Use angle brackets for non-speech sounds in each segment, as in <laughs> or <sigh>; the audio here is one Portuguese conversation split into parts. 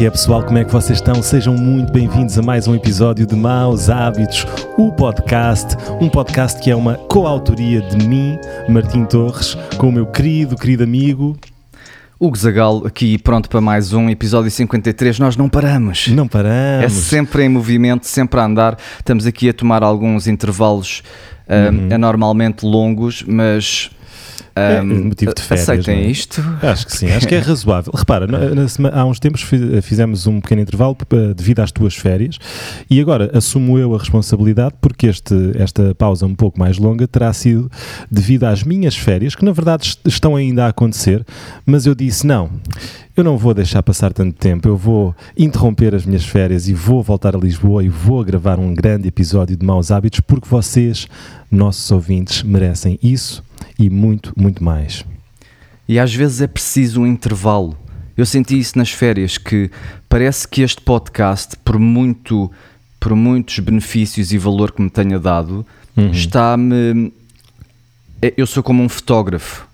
que é, pessoal? Como é que vocês estão? Sejam muito bem-vindos a mais um episódio de Maus Hábitos, o podcast. Um podcast que é uma coautoria de mim, Martim Torres, com o meu querido, querido amigo. Hugo Zagal, aqui pronto para mais um episódio 53. Nós não paramos. Não paramos. É sempre em movimento, sempre a andar. Estamos aqui a tomar alguns intervalos uhum. uh, anormalmente longos, mas é, motivo de férias, aceitem é? isto? Acho que sim, acho que é razoável. Repara, há uns tempos fizemos um pequeno intervalo devido às tuas férias e agora assumo eu a responsabilidade porque este, esta pausa um pouco mais longa terá sido devido às minhas férias, que na verdade estão ainda a acontecer, mas eu disse não. Eu não vou deixar passar tanto tempo, eu vou interromper as minhas férias e vou voltar a Lisboa e vou gravar um grande episódio de Maus Hábitos porque vocês, nossos ouvintes, merecem isso e muito, muito mais. E às vezes é preciso um intervalo. Eu senti isso nas férias, que parece que este podcast, por, muito, por muitos benefícios e valor que me tenha dado, uhum. está-me. É, eu sou como um fotógrafo,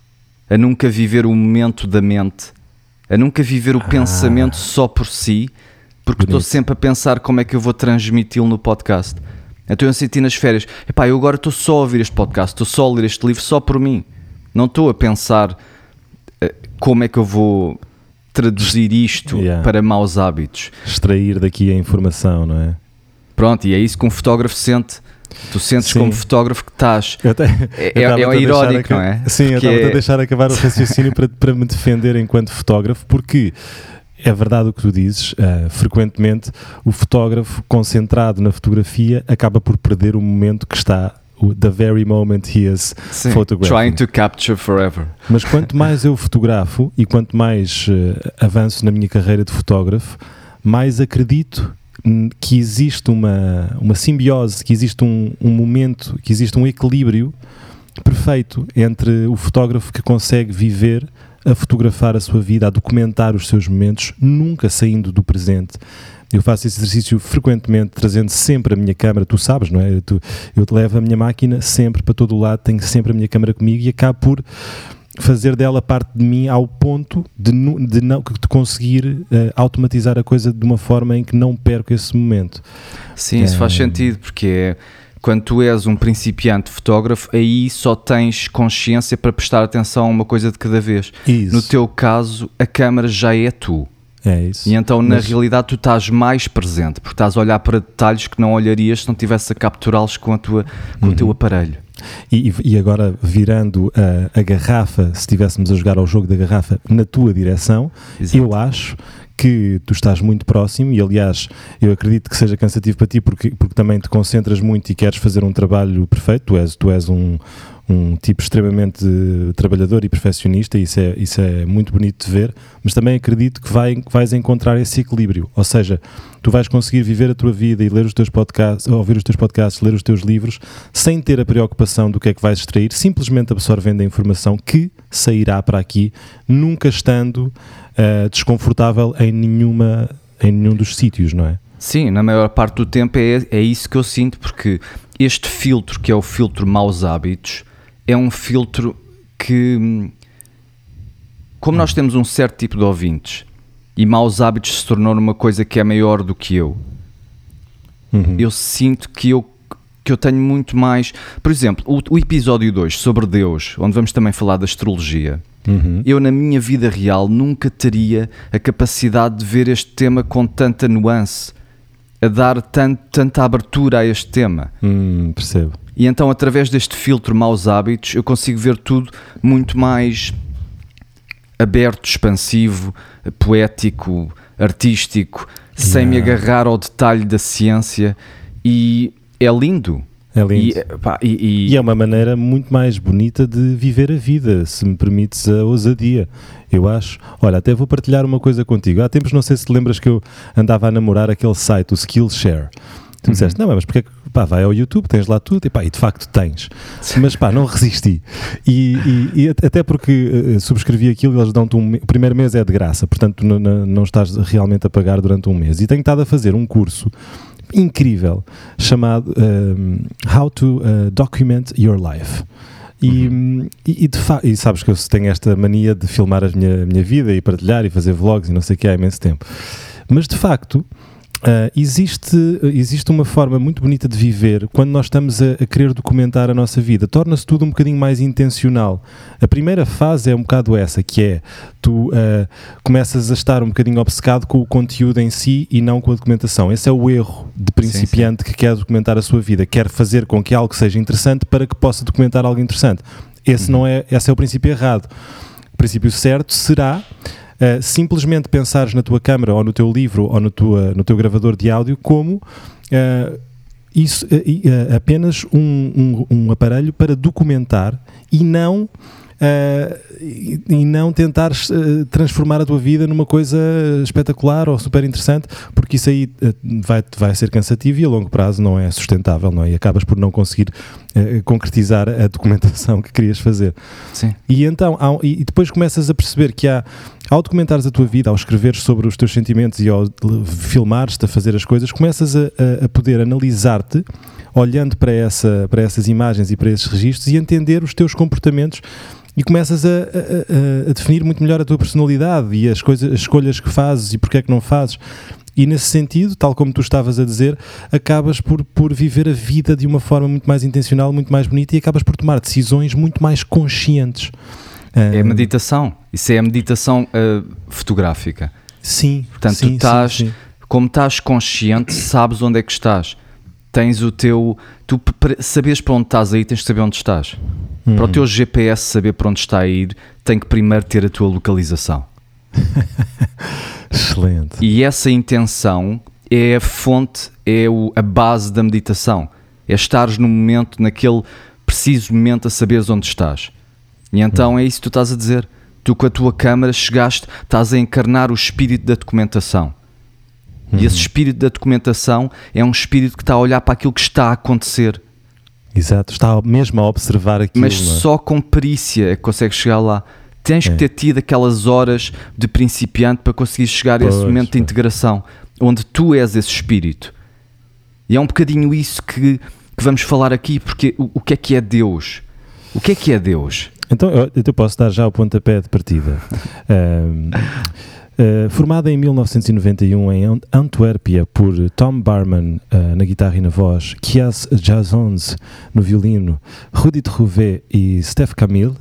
a nunca viver o momento da mente, a nunca viver o ah. pensamento só por si, porque estou sempre a pensar como é que eu vou transmiti-lo no podcast. Então eu senti nas férias, epá, eu agora estou só a ouvir este podcast, estou só a ler este livro só por mim. Não estou a pensar uh, como é que eu vou traduzir isto yeah. para maus hábitos. Extrair daqui a informação, não é? Pronto, e é isso que um fotógrafo sente. Tu sentes sim. como fotógrafo que estás. Te, é, é, é irónico, não é? Sim, porque eu estava é... a deixar acabar o raciocínio para, para me defender enquanto fotógrafo, porque é verdade o que tu dizes. Uh, frequentemente, o fotógrafo concentrado na fotografia acaba por perder o momento que está the very moment he is Sim, photographing. Trying to capture forever. Mas quanto mais eu fotografo e quanto mais uh, avanço na minha carreira de fotógrafo, mais acredito que existe uma, uma simbiose, que existe um, um momento, que existe um equilíbrio perfeito entre o fotógrafo que consegue viver a fotografar a sua vida, a documentar os seus momentos, nunca saindo do presente. Eu faço esse exercício frequentemente, trazendo sempre a minha câmera, tu sabes, não é? Tu, eu te levo a minha máquina sempre para todo o lado, tenho sempre a minha câmera comigo e acabo por fazer dela parte de mim ao ponto de, de, não, de conseguir uh, automatizar a coisa de uma forma em que não perco esse momento. Sim, isso faz sentido, porque é quando tu és um principiante fotógrafo, aí só tens consciência para prestar atenção a uma coisa de cada vez. Isso. No teu caso, a câmera já é tu. É isso. E então, na Mas... realidade, tu estás mais presente, porque estás a olhar para detalhes que não olharias se não tivesse a capturá-los com, a tua, com uhum. o teu uhum. aparelho. E, e, agora, virando a, a, garrafa, se estivéssemos a jogar ao jogo da garrafa na tua direção, Exato. eu acho que tu estás muito próximo e aliás eu acredito que seja cansativo para ti porque, porque também te concentras muito e queres fazer um trabalho perfeito, tu és, tu és um, um tipo extremamente trabalhador e perfeccionista, isso é, isso é muito bonito de ver, mas também acredito que vai, vais encontrar esse equilíbrio, ou seja, tu vais conseguir viver a tua vida e ler os teus podcasts, ouvir os teus podcasts, ler os teus livros, sem ter a preocupação do que é que vais extrair, simplesmente absorvendo a informação que sairá para aqui, nunca estando uh, desconfortável em, nenhuma, em nenhum dos sítios, não é? Sim, na maior parte do tempo é, é isso que eu sinto, porque este filtro, que é o filtro maus hábitos, é um filtro que, como nós temos um certo tipo de ouvintes e maus hábitos se tornou uma coisa que é maior do que eu, uhum. eu sinto que eu, que eu tenho muito mais. Por exemplo, o, o episódio 2 sobre Deus, onde vamos também falar da astrologia. Uhum. Eu, na minha vida real, nunca teria a capacidade de ver este tema com tanta nuance, a dar tanto, tanta abertura a este tema. Hum, percebo. E então, através deste filtro maus hábitos, eu consigo ver tudo muito mais aberto, expansivo, poético, artístico, yeah. sem me agarrar ao detalhe da ciência. E é lindo. É lindo. E, pá, e, e... e, é uma maneira muito mais bonita de viver a vida, se me permites a ousadia, eu acho. Olha, até vou partilhar uma coisa contigo. Há tempos, não sei se te lembras que eu andava a namorar aquele site, o Skillshare. Tu uhum. disseste, não, mas porque pá, vai ao YouTube, tens lá tudo, e pá, e de facto tens. Mas pá, não resisti. E, e, e até porque uh, subscrevi aquilo, eles dão-te um. O primeiro mês é de graça, portanto não, não estás realmente a pagar durante um mês. E tenho estado a fazer um curso incrível chamado um, How to uh, Document Your Life. E, uhum. e, e, de e sabes que eu tenho esta mania de filmar a minha, a minha vida e partilhar e fazer vlogs e não sei o que há imenso tempo. Mas de facto, Uh, existe, existe uma forma muito bonita de viver quando nós estamos a, a querer documentar a nossa vida. Torna-se tudo um bocadinho mais intencional. A primeira fase é um bocado essa, que é tu uh, começas a estar um bocadinho obcecado com o conteúdo em si e não com a documentação. Esse é o erro de principiante sim, sim. que quer documentar a sua vida, quer fazer com que algo seja interessante para que possa documentar algo interessante. Esse, uhum. não é, esse é o princípio errado. O princípio certo será uh, simplesmente pensares na tua câmara ou no teu livro ou no, tua, no teu gravador de áudio como uh, isso, uh, apenas um, um, um aparelho para documentar e não e, e, não tentar transformar a tua vida numa coisa espetacular ou super interessante, porque isso aí vai, vai ser cansativo e a longo prazo não é sustentável, não é? E acabas por não conseguir concretizar a documentação que querias fazer. Sim. E então, há, e depois começas a perceber que há, ao documentares a tua vida, ao escreveres sobre os teus sentimentos e ao filmares-te a fazer as coisas, começas a, a poder analisar-te olhando para, essa, para essas imagens e para esses registros e entender os teus comportamentos e começas a, a, a, definir muito melhor a tua personalidade e as, coisas, as escolhas que fazes e porque é que não fazes. E nesse sentido, tal como tu estavas a dizer, acabas por, por viver a vida de uma forma muito mais intencional, muito mais bonita e acabas por tomar decisões muito mais conscientes. É a meditação. Isso é a meditação uh, fotográfica. Sim. Portanto, sim, tu estás, sim, sim. como estás consciente, sabes onde é que estás. Tens o teu. Tu sabes para onde estás aí, tens de saber onde estás. Hum. Para o teu GPS saber para onde está a ir, tem que primeiro ter a tua localização. <laughs> Excelente. E essa intenção é a fonte, é o, a base da meditação. É estares no momento, naquele preciso momento, a saberes onde estás. E então hum. é isso que tu estás a dizer. Tu, com a tua câmara, chegaste, estás a encarnar o espírito da documentação. E esse uhum. espírito da documentação é um espírito que está a olhar para aquilo que está a acontecer Exato, está mesmo a observar aquilo. Mas é? só com perícia é que consegues chegar lá. Tens é. que ter tido aquelas horas de principiante para conseguir chegar pois, a esse momento de integração, onde tu és esse espírito. E é um bocadinho isso que, que vamos falar aqui, porque o, o, que é que é Deus? O que é que é Deus? Então, eu, eu posso dar já o pontapé de partida. <laughs> um, Uh, formada em 1991 em Antuérpia por Tom Barman uh, na guitarra e na voz, Kias Jazons no violino, Rudy Trouvé e Steph Camille.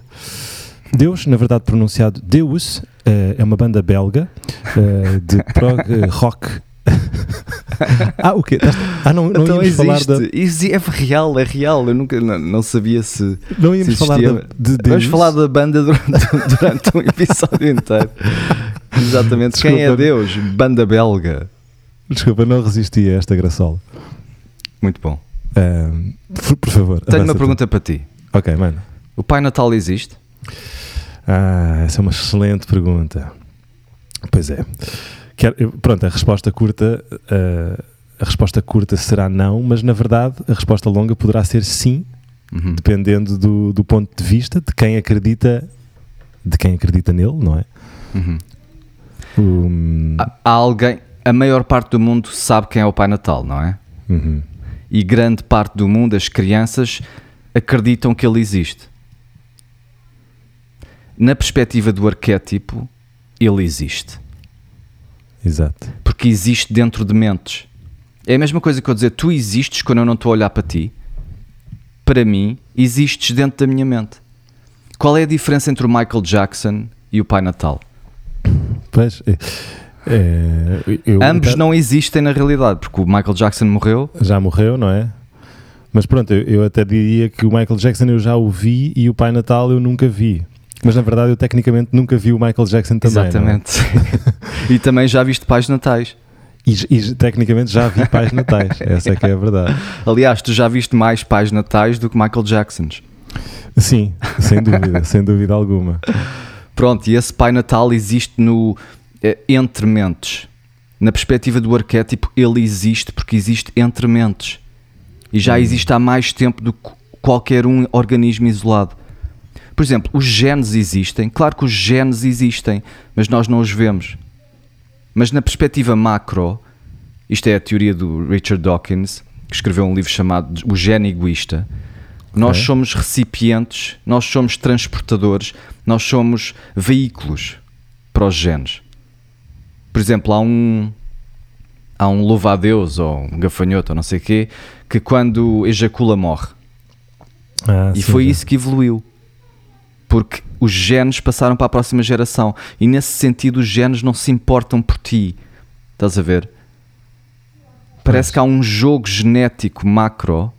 Deus, na verdade pronunciado Deus, uh, é uma banda belga de prog rock <laughs> ah, o quê? Ah, não, não então íamos existe. falar da... Isso é real, é real. Eu nunca não, não sabia se. Não íamos se falar de, de Deus. Vamos falar da banda durante, <laughs> durante um episódio inteiro. Exatamente. Desculpa. Quem é Deus? Banda belga. Desculpa, não resisti a esta graçola. Muito bom. Por, favor. Tenho uma pergunta para ti. Ok, mano. O Pai Natal existe? Ah, essa é uma excelente pergunta. Pois é. Pronto, a resposta curta. Uh, a resposta curta será não, mas na verdade a resposta longa poderá ser sim, uhum. dependendo do, do ponto de vista de quem acredita de quem acredita nele, não é? Uhum. Um... Há, alguém, a maior parte do mundo sabe quem é o Pai Natal, não é? Uhum. E grande parte do mundo, as crianças, acreditam que ele existe. Na perspectiva do arquétipo, ele existe. Exato. Porque existe dentro de mentes. É a mesma coisa que eu dizer, tu existes quando eu não estou a olhar para ti. Para mim, existes dentro da minha mente. Qual é a diferença entre o Michael Jackson e o Pai Natal? Pois, é, é, eu, Ambos até, não existem na realidade, porque o Michael Jackson morreu. Já morreu, não é? Mas pronto, eu, eu até diria que o Michael Jackson eu já o vi e o Pai Natal eu nunca vi. Mas na verdade eu tecnicamente nunca vi o Michael Jackson também. É? Exatamente. É? <laughs> e também já viste pais natais. E, e, tecnicamente já vi pais natais, essa é que é a verdade. Aliás, tu já viste mais pais natais do que Michael Jacksons. Sim, sem dúvida, sem dúvida alguma. Pronto, e esse pai natal existe no é, entre mentes. Na perspectiva do arquétipo, ele existe porque existe entre mentes. E já hum. existe há mais tempo do que qualquer um organismo isolado. Por exemplo, os genes existem. Claro que os genes existem, mas nós não os vemos. Mas na perspectiva macro, isto é a teoria do Richard Dawkins, que escreveu um livro chamado O Gene Egoísta. Nós somos recipientes, nós somos transportadores, nós somos veículos para os genes. Por exemplo, há um há um louva-a-Deus ou um gafanhoto ou não sei o quê que quando ejacula morre. Ah, E sim, foi já. isso que evoluiu. Porque os genes passaram para a próxima geração. E nesse sentido, os genes não se importam por ti. Estás a ver? Parece que há um jogo genético macro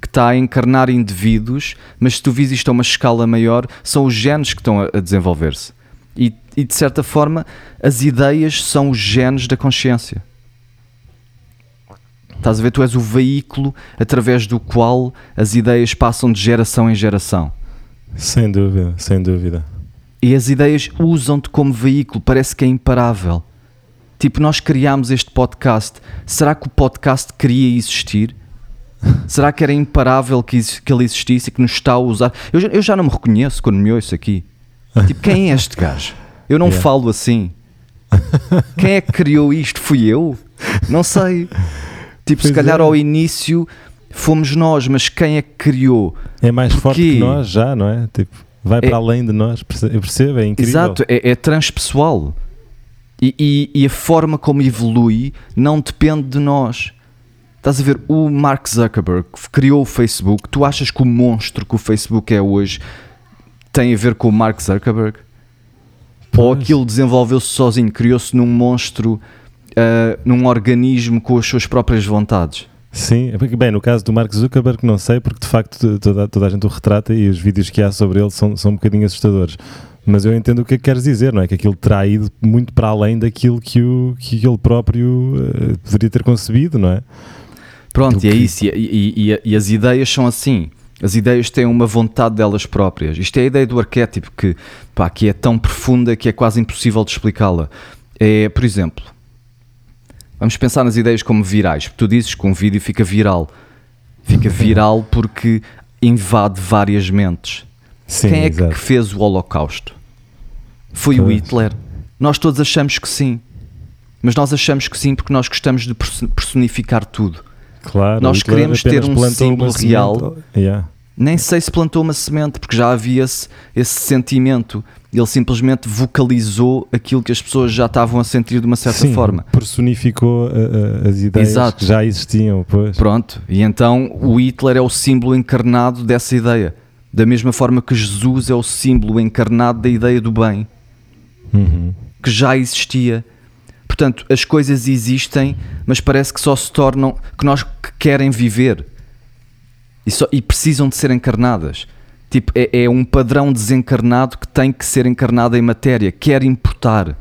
que está a encarnar indivíduos, mas se tu vis isto a uma escala maior, são os genes que estão a, a desenvolver-se. E, e de certa forma, as ideias são os genes da consciência. Estás a ver? Tu és o veículo através do qual as ideias passam de geração em geração. Sem dúvida, sem dúvida. E as ideias usam-te como veículo, parece que é imparável. Tipo, nós criámos este podcast. Será que o podcast queria existir? <laughs> Será que era imparável que, que ele existisse e que nos está a usar? Eu, já- eu já não me reconheço quando me ouço aqui. Tipo, quem é este gajo? Eu não <laughs> Yeah. falo assim. Quem é que criou isto? Fui eu? Não sei. <laughs> Tipo, se Pois calhar é. ao início fomos nós, mas quem é que criou? É mais forte Porquê? que nós já, não é? Tipo, vai É- para além de nós, perce- eu percebo, é incrível. Exato, é, é transpessoal. E, e- e a forma como evolui não depende de nós. Estás a ver, o Mark Zuckerberg criou o Facebook, tu achas que o monstro que o Facebook é hoje tem a ver com o Mark Zuckerberg? Ou Pois. aquilo desenvolveu-se sozinho, criou-se num monstro, ah, num organismo com as suas próprias vontades? Sim, é bem, no caso do Mark Zuckerberg não sei, porque de facto toda, toda a gente o retrata e os vídeos que há sobre ele são, são um bocadinho assustadores. Mas eu entendo o que é que queres dizer, não é? Que aquilo terá ido muito para além daquilo que, o, que ele próprio eh, poderia ter concebido, não é? Pronto, e é isso. E, e- e- e as ideias são assim. As ideias têm uma vontade delas próprias. Isto é a ideia do arquétipo que, pá, que é tão profunda que é quase impossível de explicá-la. É, por exemplo, vamos pensar nas ideias como virais. Tu dizes que um vídeo fica viral. Fica viral <laughs> porque invade várias mentes. Sim, Quem é que exato. fez o Holocausto? Foi o Pois. Hitler. Nós todos achamos que sim. Mas nós achamos que sim porque nós gostamos de perso- personificar tudo. Claro, nós queremos ter um símbolo real. Yeah. Nem sei se plantou uma semente, porque já havia esse, esse sentimento. Ele simplesmente vocalizou aquilo que as pessoas já estavam a sentir de uma certa Sim, forma. personificou uh, uh, as ideias Exato. que já existiam, pois. Pronto, e então o Hitler é o símbolo encarnado dessa ideia. Da mesma forma que Jesus é o símbolo encarnado da ideia do bem, Uhum. que já existia. Portanto, as coisas existem, mas parece que só se tornam que nós que querem viver e, só- e precisam de ser encarnadas. Tipo, é, é um padrão desencarnado que tem que ser encarnado em matéria, quer importar,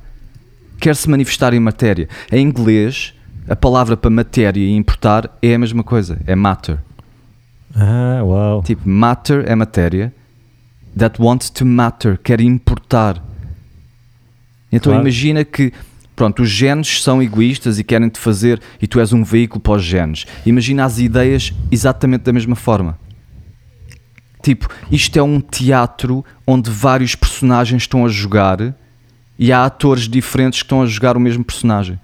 quer se manifestar em matéria. Em inglês, a palavra para matéria e importar é a mesma coisa, é matter. Ah, uau. Tipo, matter é matéria, that wants to matter, quer importar. Então Claro. imagina que, pronto, os genes são egoístas e querem te fazer, e tu és um veículo para os genes. Imagina as ideias exatamente da mesma forma. Tipo, isto é um teatro onde vários personagens estão a jogar e há atores diferentes que estão a jogar o mesmo personagem.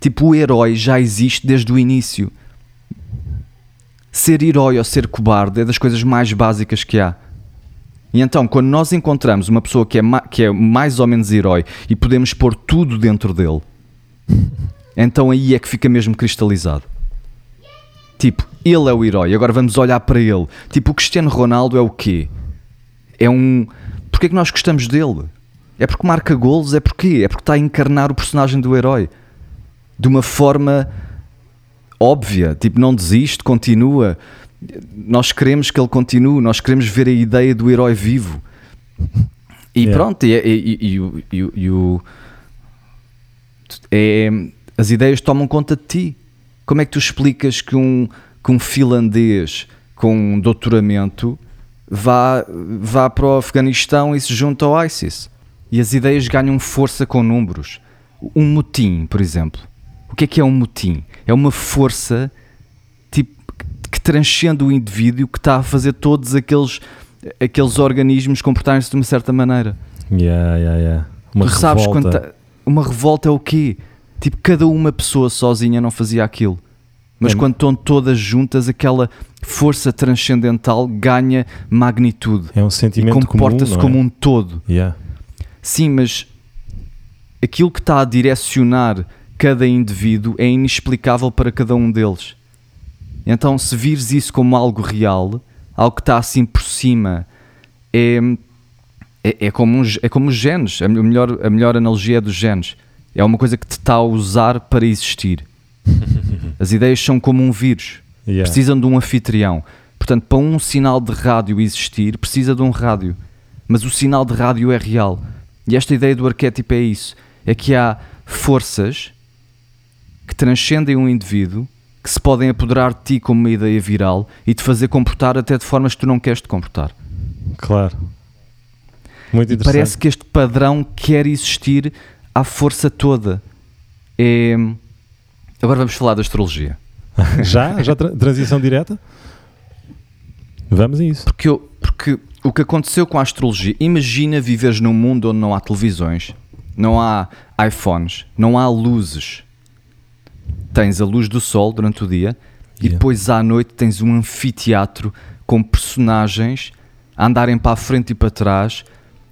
Tipo, o herói já existe desde o início. Ser herói ou ser cobarde é das coisas mais básicas que há. E então, quando nós encontramos uma pessoa que é, que é mais ou menos herói e podemos pôr tudo dentro dele, <laughs> então aí é que fica mesmo cristalizado. Tipo, ele é o herói, agora vamos olhar para ele. Tipo, o Cristiano Ronaldo é o quê? É um. Porquê que nós gostamos dele? É porque marca golos? É porque É porque está a encarnar o personagem do herói de uma forma óbvia, tipo, não desiste, continua. Nós queremos que ele continue, nós queremos ver a ideia do herói vivo. E Yeah. pronto, e, e- e- e o- é, as ideias tomam conta de ti. Como é que tu explicas que um, que um finlandês com um doutoramento vá, vá para o Afeganistão e se junta ao ISIS? E as ideias ganham força com números. Um motim, por exemplo. O que é que é um motim? É uma força tipo, que transcende o indivíduo que está a fazer todos aqueles, aqueles organismos comportarem-se de uma certa maneira. Yeah, yeah, yeah. Uma tu sabes revolta. quando tá- uma revolta é o quê? Tipo, cada uma pessoa sozinha não fazia aquilo. Mas É. quando estão todas juntas, aquela força transcendental ganha magnitude. É um sentimento e comporta-se comum, como é? um todo. Yeah. Sim, mas aquilo que está a direcionar cada indivíduo é inexplicável para cada um deles. Então, se vires isso como algo real, algo que está assim por cima, é, é, é, como, um, é como os genes. A melhor, a melhor analogia é dos genes. É uma coisa que te está a usar para existir. <laughs> As ideias são como um vírus. Yeah. Precisam de um anfitrião. Portanto, para um sinal de rádio existir, precisa de um rádio. Mas o sinal de rádio é real. E esta ideia do arquétipo é isso: é que há forças que transcendem um indivíduo que se podem apoderar de ti como uma ideia viral e te fazer comportar até de formas que tu não queres te comportar. Claro. Muito E interessante. parece que este padrão quer existir à força toda. É... Agora vamos falar da astrologia. <laughs> Já? Já tra- transição direta? Vamos a isso. Porque, eu- porque o que aconteceu com a astrologia, imagina viveres num mundo onde não há televisões, não há iPhones, não há luzes. Tens a luz do sol durante o dia e Yeah. depois à noite tens um anfiteatro com personagens a andarem para a frente e para trás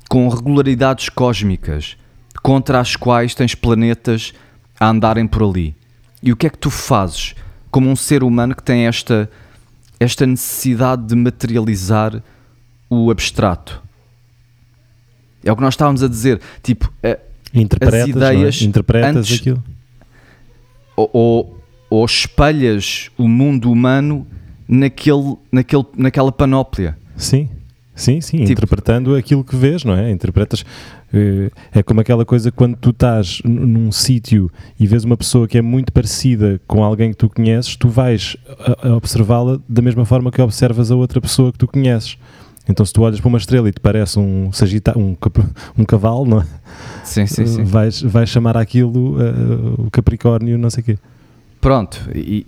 com regularidades cósmicas contra as quais tens planetas a andarem por ali. E o que é que tu fazes como um ser humano que tem esta, esta necessidade de materializar o abstrato? É o que nós estávamos a dizer. Tipo, Interpretas, ideias não é? Interpretas antes- aquilo. ou, ou, ou espelhas o mundo humano naquele, naquele, naquela panóplia. Sim, sim, sim. Tipo- Interpretando aquilo que vês, não é? Interpretas. Eh, É como aquela coisa quando tu estás num sítio e vês uma pessoa que é muito parecida com alguém que tu conheces, tu vais observá-la da mesma forma que observas a outra pessoa que tu conheces. Então, se tu olhas para uma estrela e te parece um, sagita um, <laughs> um cavalo, não é? Sim, sim, sim. Vais, vais chamar aquilo eh, o Capricórnio, não sei o quê. Pronto, e,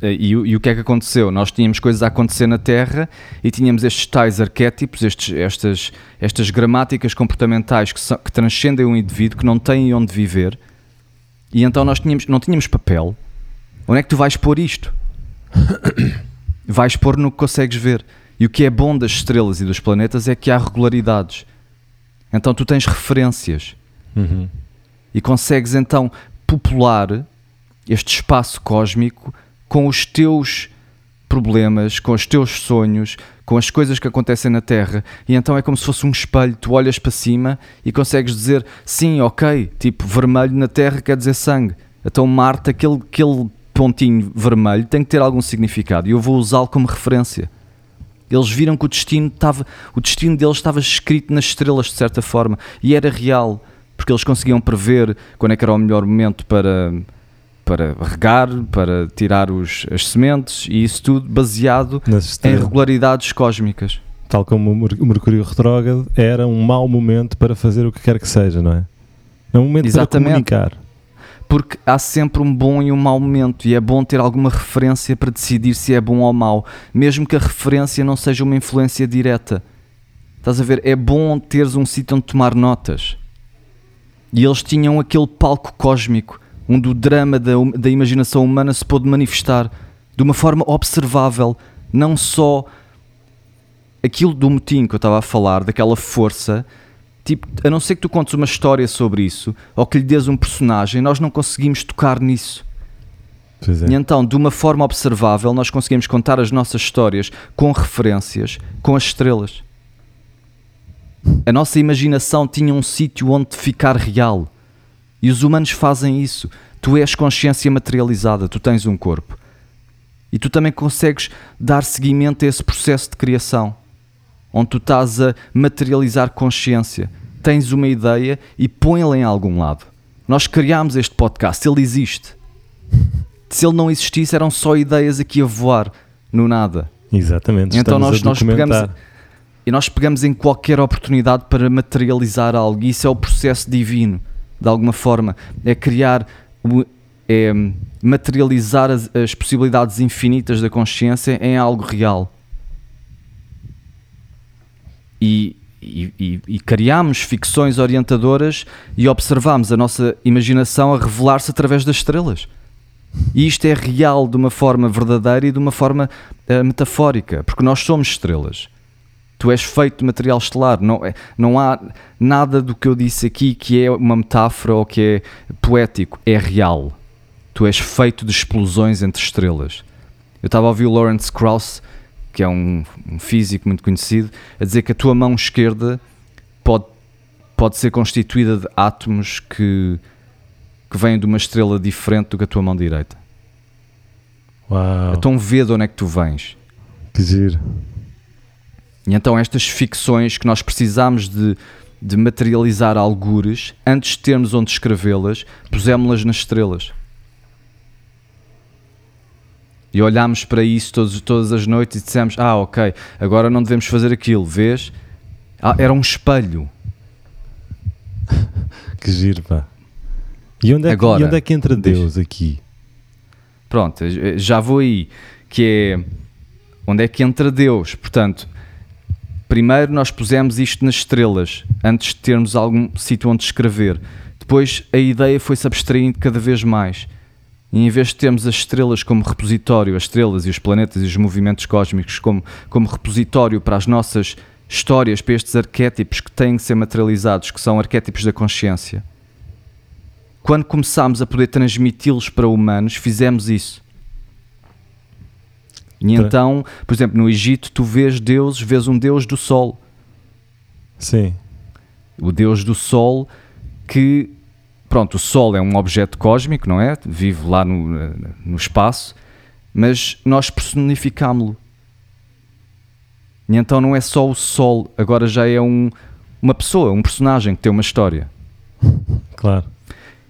e, e, o- e o que é que aconteceu? Nós tínhamos coisas a acontecer na Terra e tínhamos estes tais arquétipos, estes, estas, estas gramáticas comportamentais que, são- que transcendem o indivíduo, que não têm onde viver, e então nós tínhamos, não tínhamos papel. Onde é que tu vais pôr isto? <coughs> vais pôr no que consegues ver. E o que é bom das estrelas e dos planetas é que há regularidades. Então tu tens referências Uhum. e consegues então popular este espaço cósmico com os teus problemas, com os teus sonhos, com as coisas que acontecem na Terra, e então é como se fosse um espelho, tu olhas para cima e consegues dizer sim, ok, tipo vermelho na Terra quer dizer sangue. Então Marte, aquele, aquele pontinho vermelho tem que ter algum significado e eu vou usá-lo como referência. Eles viram que o destino estava, o destino deles estava escrito nas estrelas de certa forma e era real, porque eles conseguiam prever quando é que era o melhor momento para para regar, para tirar os, as sementes e isso tudo baseado em regularidades cósmicas. Tal como o Mercúrio retrógrado era um mau momento para fazer o que quer que seja, não é? É um momento Exatamente. para comunicar. Porque há sempre um bom e um mau momento e é bom ter alguma referência para decidir se é bom ou mau, mesmo que a referência não seja uma influência direta. Estás a ver? É bom teres um sítio onde tomar notas. E eles tinham aquele palco cósmico onde o drama da, hum- da imaginação humana se pôde manifestar de uma forma observável, não só aquilo do motim que eu estava a falar, daquela força, tipo, a não ser que tu contes uma história sobre isso ou que lhe dês um personagem, nós não conseguimos tocar nisso. É. E então, de uma forma observável, nós conseguimos contar as nossas histórias com referências, com as estrelas. A nossa imaginação tinha um sítio onde ficar real. E os humanos fazem isso. Tu és consciência materializada, tu tens um corpo. E tu também consegues dar seguimento a esse processo de criação, onde tu estás a materializar consciência. Tens uma ideia e põe-la em algum lado. Nós criámos este podcast, ele existe. Se ele não existisse, eram só ideias aqui a voar no nada. Exatamente. Então nós- nós pegamos-. E nós pegamos em qualquer oportunidade para materializar algo. E isso é o processo divino, de alguma forma. É criar, é materializar as, as possibilidades infinitas da consciência em algo real. E, e, e, e criámos ficções orientadoras e observámos a nossa imaginação a revelar-se através das estrelas. E isto é real de uma forma verdadeira e de uma forma uh, metafórica, porque nós somos estrelas. Tu és feito de material estelar. Não, é, não há nada do que eu disse aqui que é uma metáfora ou que é poético. É real. Tu és feito de explosões entre estrelas. Eu estava a ouvir o Lawrence Krauss, que é um, um físico muito conhecido, a dizer que a tua mão esquerda pode, pode ser constituída de átomos que, que vêm de uma estrela diferente do que a tua mão direita. Uau. Então vê de onde é que tu vens. Que giro. E então estas ficções que nós precisamos de, de materializar algures, antes de termos onde escrevê-las, pusemos-las nas estrelas. E olhámos para isso todos, todas as noites e dissemos: Ah, ok, agora não devemos fazer aquilo, vês? Ah, era um espelho. <laughs> que giro, pá. E onde é, agora, que, e onde é que entra Deus aqui? Pronto, já vou aí. Que é onde é que entra Deus? Portanto, Primeiro nós pusemos isto nas estrelas, antes de termos algum sítio onde escrever. Depois a ideia foi-se abstraindo cada vez mais. E em vez de termos as estrelas como repositório, as estrelas e os planetas e os movimentos cósmicos como, como repositório para as nossas histórias, para estes arquétipos que têm que ser materializados, que são arquétipos da consciência. Quando começámos a poder transmiti-los para humanos, fizemos isso. E então, por exemplo, no Egito, tu vês deuses, vês um deus do sol. Sim. O deus do sol que, pronto, o sol é um objeto cósmico, não é? Vive lá no, no espaço, mas nós personificámo-lo. E então não é só o sol, agora já é um, uma pessoa, um personagem que tem uma história. <laughs> Claro.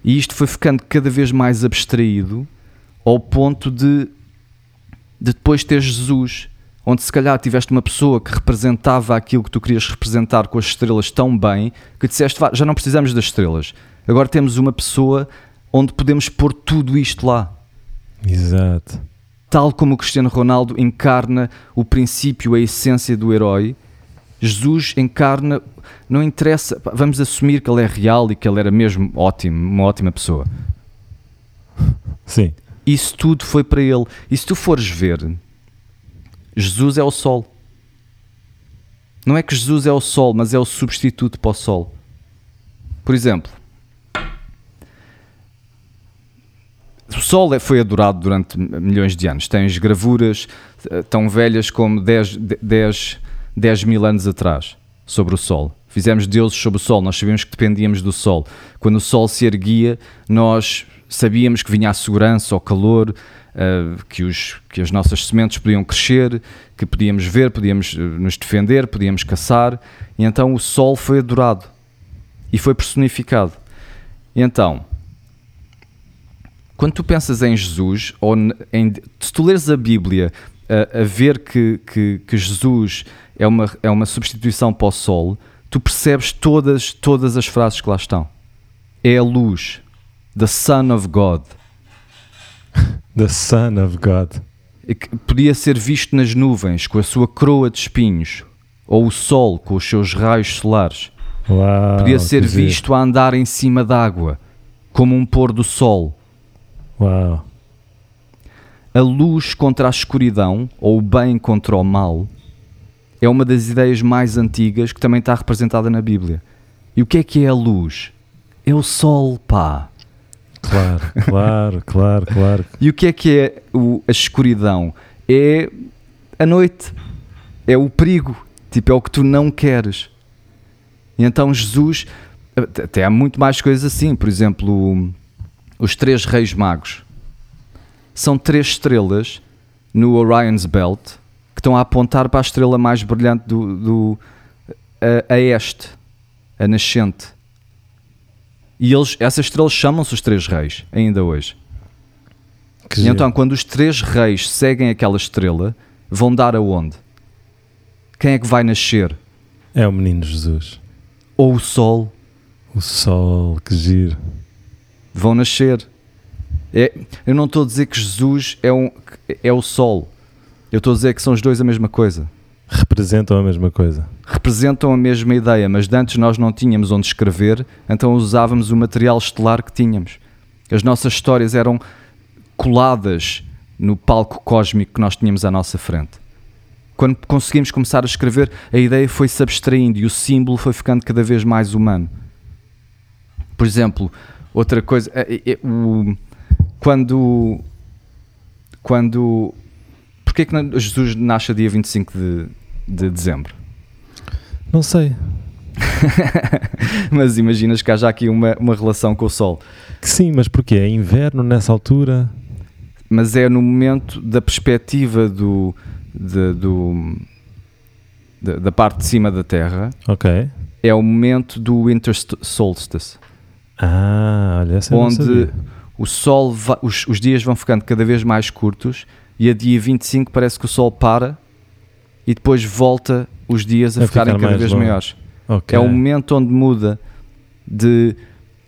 E isto foi ficando cada vez mais abstraído ao ponto de de depois ter Jesus, onde se calhar tiveste uma pessoa que representava aquilo que tu querias representar com as estrelas tão bem que disseste, já não precisamos das estrelas, agora temos uma pessoa onde podemos pôr tudo isto lá. Exato. Tal como o Cristiano Ronaldo encarna o princípio, a essência do herói, Jesus encarna, não interessa, vamos assumir que ele é real e que ele era mesmo ótimo, uma ótima pessoa. Sim. Isso tudo foi para ele. E se tu fores ver, Jesus é o sol. Não é que Jesus é o sol, mas é o substituto para o sol. Por exemplo, o sol é, foi adorado durante milhões de anos. Tens gravuras eh, tão velhas como 10, 10, 10 mil anos atrás sobre o sol. Fizemos deuses sobre o sol, nós sabíamos que dependíamos do sol. Quando o sol se erguia, nós sabíamos que vinha a segurança, o calor, uh, que, os, que as nossas sementes podiam crescer, que podíamos ver, podíamos uh, nos defender, podíamos caçar. E então o sol foi adorado e foi personificado. E então, quando tu pensas em Jesus, ou em, se tu leres a Bíblia a, a ver que, que, que, Jesus é uma, é uma substituição para o sol, tu percebes todas, todas as frases que lá estão. É a luz, The Son of God. <laughs> The Son of God. Que podia ser visto nas nuvens com a sua coroa de espinhos, ou o sol com os seus raios solares. Uau, podia ser visto a andar em cima d'água, como um pôr do sol. Uau. A luz contra a escuridão, ou o bem contra o mal, é uma das ideias mais antigas que também está representada na Bíblia. E o que é que é a luz? É o sol, pá. Claro, claro, claro, claro. E o que é que é o, a escuridão? É a noite, é o perigo, tipo, é o que tu não queres. E então Jesus, até há muito mais coisas assim, por exemplo, os três reis magos são três estrelas no Orion's Belt que estão a apontar para a estrela mais brilhante do, do a, a este, a nascente. E eles, essas estrelas chamam-se os Três Reis, ainda hoje. Que e então, quando os Três Reis seguem aquela estrela, vão dar aonde? Quem é que vai nascer? É o menino Jesus. Ou o Sol? O Sol, que giro. Vão nascer. É, eu não estou a dizer que Jesus é, um, é o Sol. Eu estou a dizer que são os dois a mesma coisa. Representam a mesma coisa representam a mesma ideia, mas de antes nós não tínhamos onde escrever, então usávamos o material estelar que tínhamos. As nossas histórias eram coladas no palco cósmico que nós tínhamos à nossa frente. Quando conseguimos começar a escrever, a ideia foi se abstraindo e o símbolo foi ficando cada vez mais humano. Por exemplo, outra coisa, é, é, o, quando. Quando. Porquê que Jesus nasce dia 25 de, de dezembro? Não sei. <laughs> mas imaginas que há já aqui uma, uma relação com o Sol. Sim, mas porquê? É inverno nessa altura? Mas é no momento da perspectiva do, de, do da, da, parte de cima da Terra. Ok. É o momento do Winter Solstice. Ah, olha, essa Onde o Sol, va, os, os dias vão ficando cada vez mais curtos e a dia 25 parece que o Sol para e depois volta os dias a, a ficarem cada vez longe. maiores. Okay. É o momento onde muda de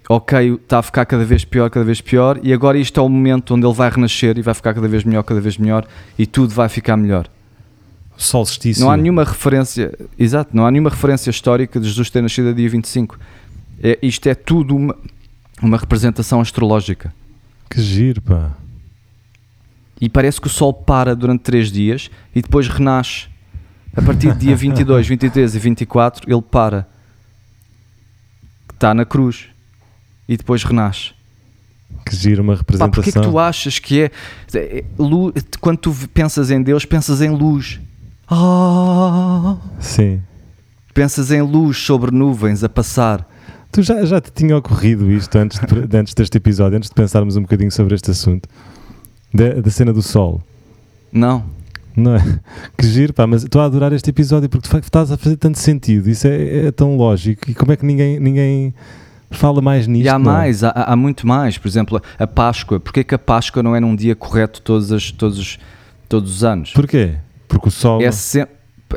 ok, está a ficar cada vez pior, cada vez pior, e agora isto é o momento onde ele vai renascer e vai ficar cada vez melhor, cada vez melhor, e tudo vai ficar melhor. Solstício. Não há nenhuma referência, exato, não há nenhuma referência histórica de Jesus ter nascido a dia 25. É, isto é tudo uma, uma representação astrológica. Que giro, pá. E parece que o Sol para durante três dias e depois renasce. A partir do dia <laughs> 22, 23 e 24, ele para. Está na cruz e depois renasce. Que gira uma representação. Pá, porquê que tu achas que é, é quando tu pensas em Deus, pensas em luz. Ah, Sim. Pensas em luz sobre nuvens a passar. Tu já, já te tinha ocorrido isto antes, de, antes deste episódio, antes de pensarmos um bocadinho sobre este assunto? Da, da cena do sol? Não. Não é? <laughs> Que giro, pá, mas estou a adorar este episódio porque de facto estás a fazer tanto sentido. Isso é, é tão lógico. E como é que ninguém, ninguém fala mais nisto. E há é? mais, há, há, muito mais. Por exemplo, a Páscoa. Porquê que a Páscoa não é num dia correto todos, as, todos, todos os anos? Porquê? Porque o sol. É, se,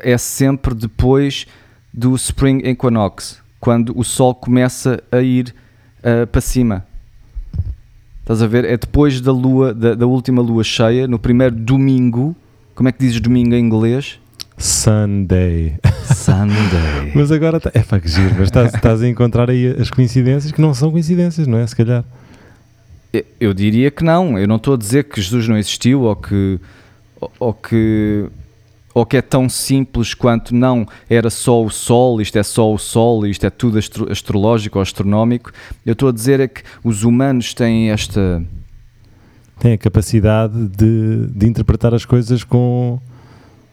é sempre depois do Spring Equinox, quando o sol começa a ir uh, para cima. Estás a ver? É depois da lua, da, da última lua cheia, no primeiro domingo. Como é que dizes domingo em inglês? Sunday. Sunday. <laughs> mas agora tá, é pá, que giro, mas estás, estás a encontrar aí as coincidências que não são coincidências, não é? Se calhar. Eu diria que não. Eu não estou a dizer que Jesus não existiu ou que, ou que, ou que é tão simples quanto não era só o Sol, isto é só o Sol, isto é tudo astro, astrológico ou astronómico. Eu estou a dizer é que os humanos têm esta. Têm a capacidade de, de interpretar as coisas com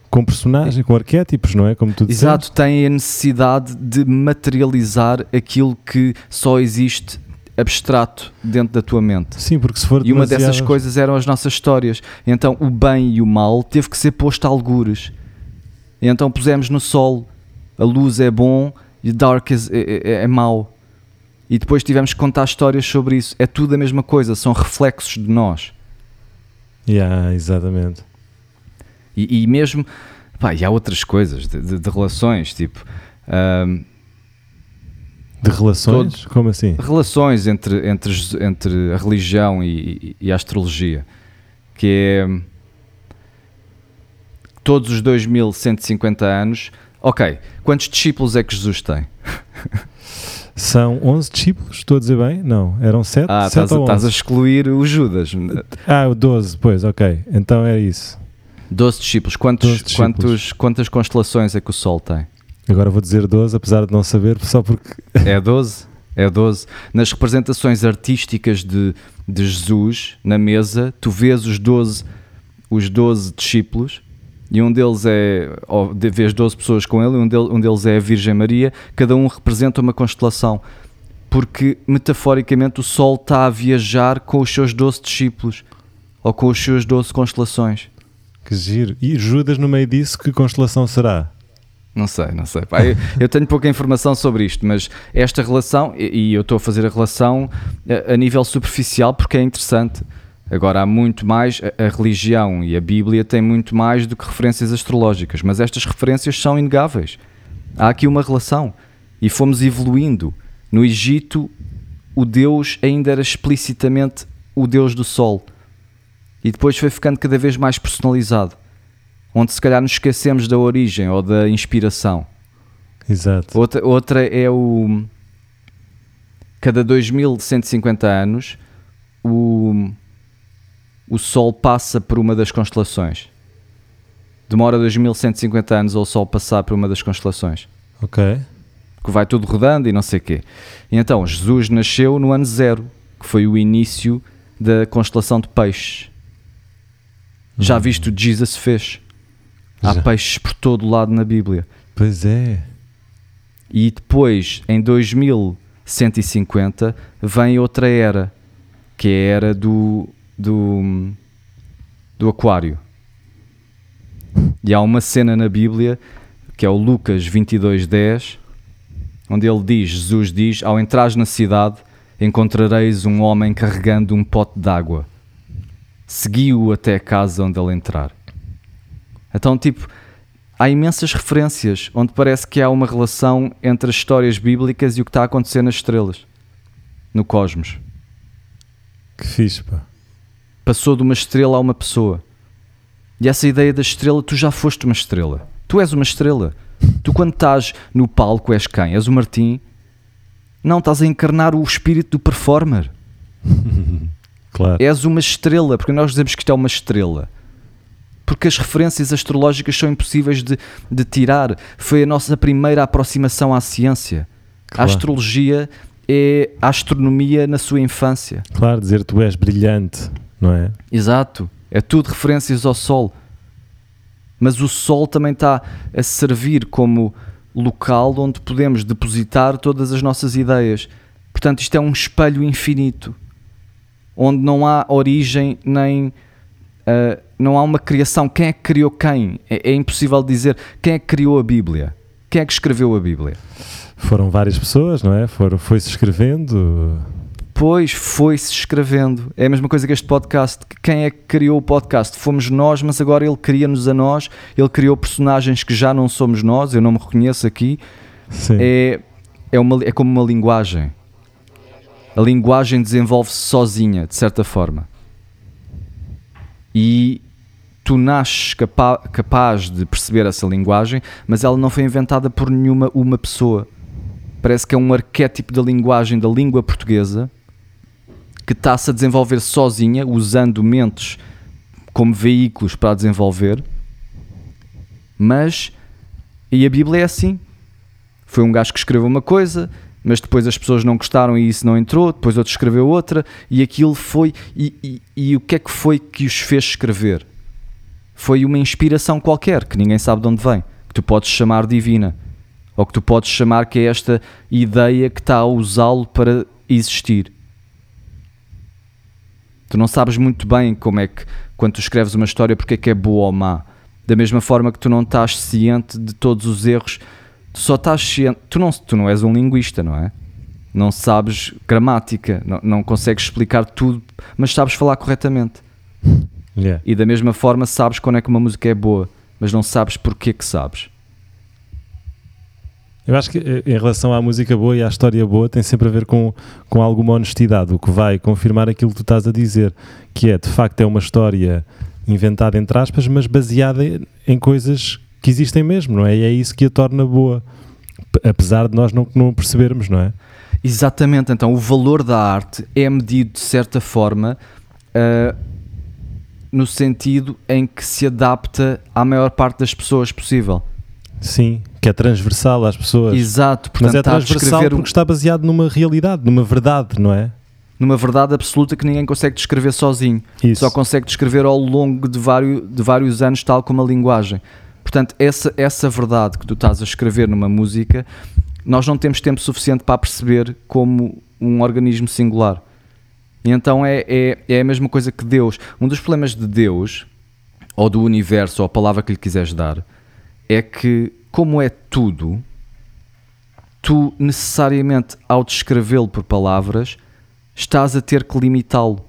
com personagem, com arquétipos, não é? Como tu Exato, tem a necessidade de materializar aquilo que só existe abstrato dentro da tua mente. Sim, porque se for E uma dessas coisas eram as nossas histórias. Então o bem e o mal teve que ser posto a algures. Então pusemos no sol, a luz é bom e dark é, é, é mau. E depois tivemos que contar histórias sobre isso. É tudo a mesma coisa, são reflexos de nós. Yeah, exatamente. E, e mesmo, pá, e há outras coisas de, de, de relações, tipo. Um, de relações? Todo, Como assim? Relações entre, entre, entre a religião e, e, a astrologia. Que é. Todos os 2150 anos. Ok, quantos discípulos é que Jesus tem? <laughs> São 11 discípulos, estou a dizer bem? Não, eram 7. Ah, estás a, excluir o Judas. Ah, o 12, pois, ok. Então é isso. 12 discípulos. Quantos, 12 discípulos. Quantos, quantas constelações é que o Sol tem? Agora vou dizer 12, apesar de não saber, só porque. <laughs> É 12? É 12. Nas representações artísticas de, de Jesus, na mesa, tu vês os 12, os 12 discípulos e um deles é. Ou vês 12 pessoas com ele, e um, um deles é a Virgem Maria, cada um representa uma constelação. Porque, metaforicamente, o Sol está a viajar com os seus 12 discípulos ou com os seus 12 constelações. Que giro. E Judas no meio disso, que constelação será? Não sei, não sei. Pá, eu, eu, tenho pouca informação sobre isto, mas esta relação, e, e eu estou a fazer a relação a, a, nível superficial porque é interessante. Agora, há muito mais, a, a, religião e a Bíblia têm muito mais do que referências astrológicas, mas estas referências são inegáveis. Há aqui uma relação e fomos evoluindo. No Egito, o Deus ainda era explicitamente o Deus do Sol e depois foi ficando cada vez mais personalizado, onde se calhar nos esquecemos da origem ou da inspiração. Exato. Outra, outra é o. Cada 2150 anos, o, o Sol passa por uma das constelações. Demora 2150 anos ao Sol passar por uma das constelações. Ok. Que vai tudo rodando e não sei o quê. E então, Jesus nasceu no ano zero, que foi o início da constelação de peixes. Já viste o que Jesus fez? Há Já. peixes por todo lado na Bíblia. Pois é. E depois, em 2150, vem outra era, que é a era do, do, do Aquário. E há uma cena na Bíblia, que é o Lucas 22.10, onde ele diz, Jesus diz, ao entrares na cidade, encontrareis um homem carregando um pote d'água. Segui-o até a casa onde ele entrar. Então, tipo, há imensas referências onde parece que há uma relação entre as histórias bíblicas e o que está a acontecer nas estrelas, no cosmos. Que fixe, pá. Passou de uma estrela a uma pessoa. E essa ideia da estrela, tu já foste uma estrela. Tu és uma estrela. Tu, quando estás no palco, és quem? És o Martim? Não, estás a encarnar o espírito do performer. <laughs> Claro. És uma estrela, porque nós dizemos que isto é uma estrela. Porque as referências astrológicas são impossíveis de, de tirar. Foi a nossa primeira aproximação à ciência. A Claro. astrologia é a astronomia na sua infância. Claro, dizer tu és brilhante, não é? Exato. É tudo referências ao Sol. Mas o Sol também está a servir como local onde podemos depositar todas as nossas ideias. Portanto, isto é um espelho infinito, onde não há origem nem. ah, não há uma criação. Quem é que criou quem? É, é impossível dizer quem é que criou a Bíblia. Quem é que escreveu a Bíblia? Foram várias pessoas, não é? Foram, foi-se escrevendo. Pois foi-se escrevendo. É a mesma coisa que este podcast. Quem é que criou o podcast? Fomos nós, mas agora ele cria-nos a nós. Ele criou personagens que já não somos nós. Eu não me reconheço aqui. Sim. É, é, uma, é como uma linguagem. A linguagem desenvolve-se sozinha, de certa forma. E tu nasces capa capaz de perceber essa linguagem, mas ela não foi inventada por nenhuma uma pessoa. Parece que é um arquétipo da linguagem da língua portuguesa que está-se a desenvolver sozinha, usando mentes como veículos para desenvolver. Mas, e a Bíblia é assim. Foi um gajo que escreveu uma coisa, mas depois as pessoas não gostaram e isso não entrou, depois outro escreveu outra, e aquilo foi. E, e, e o que é que foi que os fez escrever? Foi uma inspiração qualquer, que ninguém sabe de onde vem, que tu podes chamar divina, ou que tu podes chamar que é esta ideia que está a usá-lo para existir. Tu não sabes muito bem como é que, quando tu escreves uma história, porque é que é boa ou má. Da mesma forma que tu não estás ciente de todos os erros, tu só estás ciente. Tu não, tu não és um linguista, não é? Não sabes gramática, não, não consegues explicar tudo, mas sabes falar corretamente. Yeah. E da mesma forma sabes quando é que uma música é boa, mas não sabes porque que sabes. Eu acho que eh, em relação à música boa e à história boa tem sempre a ver com, com alguma honestidade, o que vai confirmar aquilo que tu estás a dizer, que é de facto é uma história inventada entre aspas, mas baseada em- coisas que existem mesmo, não é? E é isso que a torna boa, apesar de nós não, não percebermos, não é? Exatamente, então o valor da arte é medido de certa forma ah, no sentido em que se adapta à maior parte das pessoas possível. Sim, que é transversal às pessoas. Exato, portanto mas é transversal descrever um- porque está baseado numa realidade, numa verdade, não é? numa verdade absoluta que ninguém consegue descrever sozinho. Isso. Só consegue descrever ao longo de vários, de vários anos, tal como a linguagem. Portanto, essa, essa verdade que tu estás a escrever numa música, nós não temos tempo suficiente para perceber como um organismo singular. E então é, é, é a mesma coisa que Deus. Um dos problemas de Deus, ou do universo, ou a palavra que lhe quiseres dar, é que, como é tudo, tu necessariamente, ao descrevê-lo por palavras, estás a ter que limitá-lo.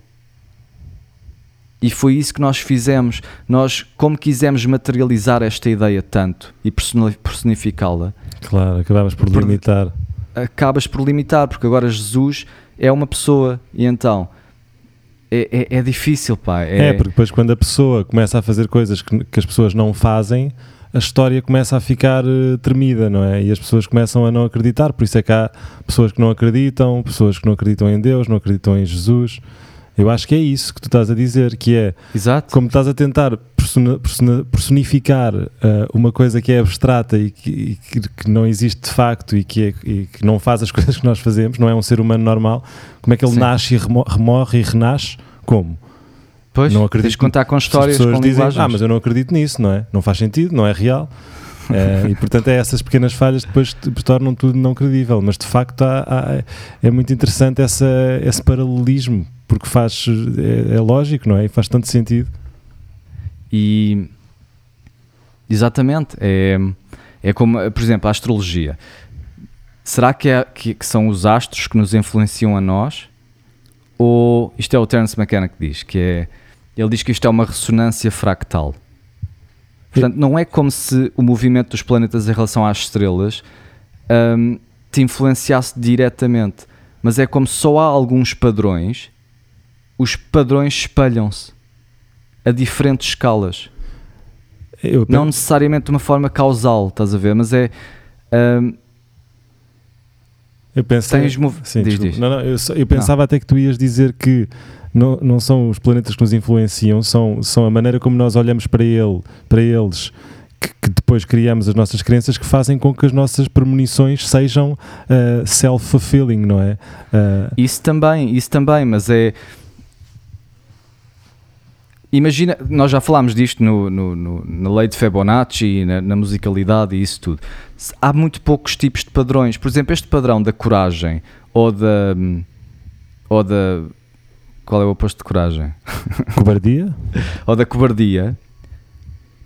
E foi isso que nós fizemos. Nós, como quisemos materializar esta ideia tanto e personi- personificá-la, Claro, acabámos por Por- limitar. acabas por limitar, porque agora Jesus é uma pessoa e então é, é, é difícil, pá. É, porque depois quando a pessoa começa a fazer coisas que, que as pessoas não fazem, a história começa a ficar eh, tremida, não é? E as pessoas começam a não acreditar. Por isso é que há pessoas que não acreditam, pessoas que não acreditam em Deus, não acreditam em Jesus. Eu acho que é isso que tu estás a dizer, que é Exato. como estás a tentar personificar ah, uma coisa que é abstrata e que, e que- não existe de facto e que, é- e que não faz as <laughs> coisas que nós fazemos, não é um ser humano normal, como é que ele Sim. nasce e remo- remorre e renasce? Como? Pois, não acredito tens de contar com As histórias, com dizem, linguagens. ah, mas eu não acredito nisso, não é? Não faz sentido, não é real. <laughs> Eh, e portanto é essas pequenas falhas que depois te- tornam tudo não credível, mas de facto há- há- é muito interessante essa, esse paralelismo, porque faz, é, é lógico, não é? E faz tanto sentido. E exatamente, é, é como, por exemplo, a astrologia. Será que, é, que, que são os astros que nos influenciam a nós? Ou isto é o Terence McKenna que diz, que é ele diz que isto é uma ressonância fractal. Portanto, não é como se o movimento dos planetas em relação às estrelas hum, te influenciasse diretamente, mas é como só há alguns padrões, os padrões espelham-se a diferentes escalas. Eu, Não necessariamente de uma forma causal, estás a ver? Mas é. hum, eu pensei, tens mov- sim, diz, diz. Não, não, eu, eu pensava até que tu ias dizer que não, não são os planetas que nos influenciam, são, são a maneira como nós olhamos para, ele, para eles, que, depois criamos as nossas crenças, que fazem com que as nossas premonições sejam ah, self-fulfilling, não é? Ah, Isso também, isso também, mas é. Imagina, nós já falámos disto no, no, no- na lei de Fibonacci, na, na musicalidade e isso tudo. Há muito poucos tipos de padrões. Por exemplo, este padrão da coragem ou da. hum, ou da. Qual é o oposto de coragem? <laughs> cobardia? ou da cobardia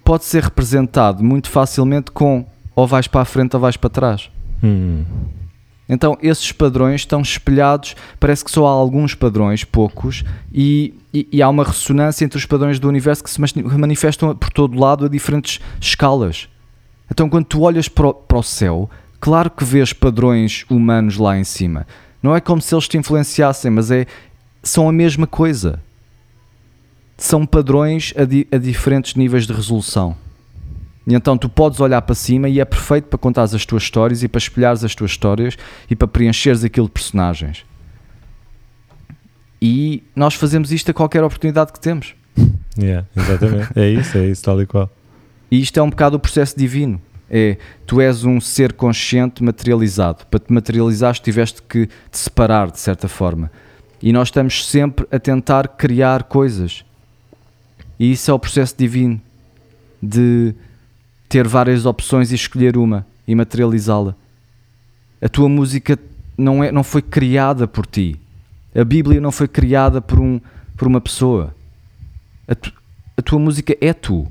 pode ser representado muito facilmente com ou vais para a frente ou vais para trás. Hum, Então esses padrões estão espelhados, parece que só há alguns padrões, poucos, e, e- e há uma ressonância entre os padrões do universo que se manifestam por todo lado a diferentes escalas. Então quando tu olhas para o, para o céu, claro que vês padrões humanos lá em cima. Não é como se eles te influenciassem, mas é, são a mesma coisa. São padrões a, di- a diferentes níveis de resolução. E então tu podes olhar para cima e é perfeito para contar as tuas histórias e para espelhares as tuas histórias e para preencheres aquilo de personagens. E nós fazemos isto a qualquer oportunidade que temos. <laughs> yeah, exatamente. é isso, é isso, tal e qual. E isto é um bocado o processo divino. É, tu és um ser consciente materializado. Para te materializares tiveste que te separar de certa forma. E nós estamos sempre a tentar criar coisas. E isso é o processo divino de ter várias opções e escolher uma e materializá-la. A tua música não, é, não foi criada por ti. A Bíblia não foi criada por, um, por uma pessoa. A, tu- a tua música é tu.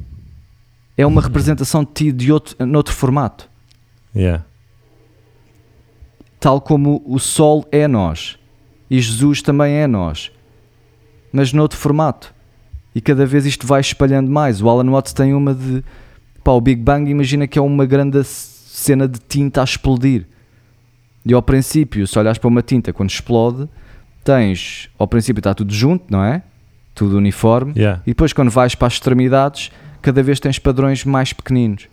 É uma representação de ti de outro, noutro formato. Yeah. Tal como o Sol é nós. E Jesus também é nós. Mas noutro formato. E cada vez isto vai espalhando mais. O Alan Watts tem uma de. Pá, o Big Bang imagina que é uma grande cena de tinta a explodir. E ao princípio, se olhares para uma tinta quando explode, tens. Ao princípio está tudo junto, não é? Tudo uniforme. Yeah. E depois, quando vais para as extremidades, cada vez tens padrões mais pequeninos.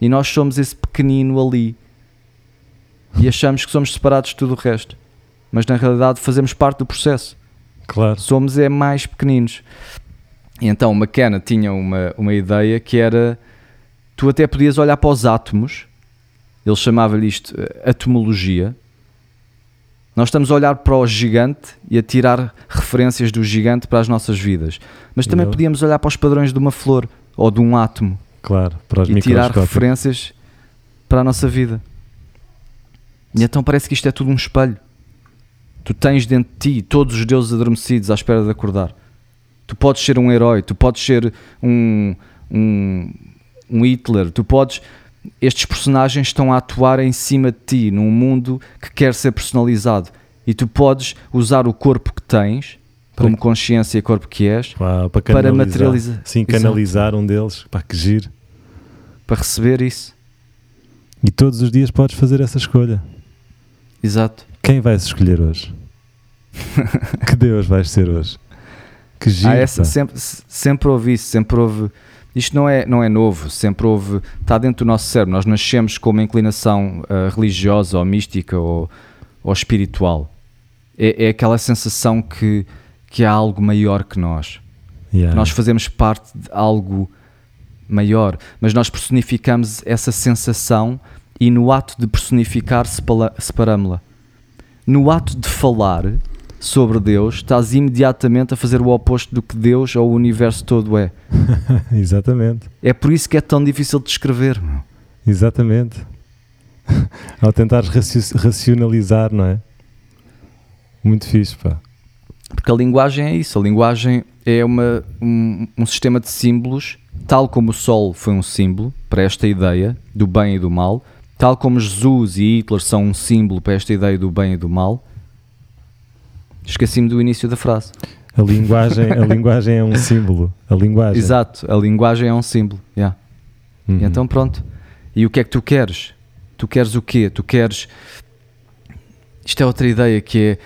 E nós somos esse pequenino ali. E achamos que somos separados de tudo o resto. Mas na realidade fazemos parte do processo. Claro. Somos é mais pequeninos. E então o McKenna tinha uma, uma ideia que era: tu até podias olhar para os átomos, ele chamava-lhe isto eh, atomologia. Nós estamos a olhar para o gigante e a tirar referências do gigante para as nossas vidas. Mas também podíamos olhar para os padrões de uma flor ou de um átomo Claro, para os e tirar referências para a nossa vida. E então parece que isto é tudo um espelho. Tu tens dentro de ti todos os deuses adormecidos à espera de acordar. Tu podes ser um herói, tu podes ser um, um, um Hitler, tu podes. Estes personagens estão a atuar em cima de ti num mundo que quer ser personalizado e tu podes usar o corpo que tens, Para- como consciência e corpo que és, Uau, para, Para materializar. Sim, Exato. canalizar um deles. Pá, que giro. para receber isso. E todos os dias podes fazer essa escolha. Exato. Quem vais escolher hoje? <laughs> que Deus vais ser hoje? Que giro. Ah, essa, pá. sempre, se- sempre houve isso, sempre houve. Isto não é, não é novo, sempre houve. Está dentro do nosso cérebro. Nós nascemos com uma inclinação ah, religiosa ou mística ou, ou espiritual. É, é aquela sensação que, que há algo maior que nós. Yeah. Nós fazemos parte de algo maior, mas nós personificamos essa sensação e no ato de personificar separamos-la. No ato de falar sobre Deus, estás imediatamente a fazer o oposto do que Deus ou o universo todo é. <laughs> Exatamente. É por isso que é tão difícil de descrever. Meu. Exatamente. <laughs> Ao tentar racionalizar, não é? Muito fixe, pá. Porque a linguagem é isso. A linguagem é uma, um, um sistema de símbolos, tal como o Sol foi um símbolo para esta ideia do bem e do mal, tal como Jesus e Hitler são um símbolo para esta ideia do bem e do mal. Esqueci-me do início da frase. A linguagem, a linguagem é um símbolo. A linguagem. Exato, a linguagem é um símbolo. Yeah. Uhum. E então pronto. E o que é que tu queres? Tu queres o quê? Tu queres. Isto é outra ideia que é.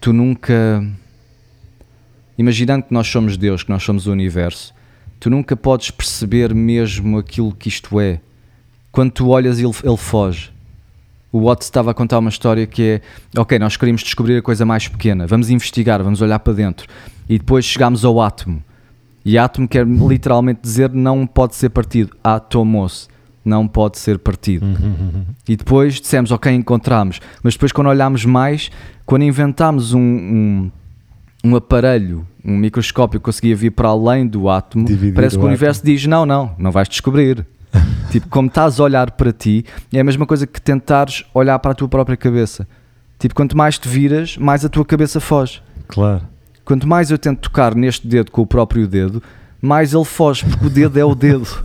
Tu nunca. Imaginando que nós somos Deus, que nós somos o universo, tu nunca podes perceber mesmo aquilo que isto é. Quando tu olhas, ele, ele foge. O Watts estava a contar uma história que é: ok, nós queríamos descobrir a coisa mais pequena, vamos investigar, vamos olhar para dentro. E depois chegamos ao átomo. E átomo quer literalmente dizer não pode ser partido. Atomos não pode ser partido. Uhum. E depois dissemos, ok, encontramos. Mas depois, quando olhámos mais, quando inventámos um, um, um aparelho, um microscópio que conseguia vir para além do átomo, Dividir parece que o universo diz: não, não, não vais descobrir. <laughs> tipo, como estás a olhar para ti, é a mesma coisa que tentares olhar para a tua própria cabeça. Tipo, quanto mais te viras, mais a tua cabeça foge. Claro. Quanto mais eu tento tocar neste dedo com o próprio dedo, mais ele foge, porque o dedo é o dedo. <laughs>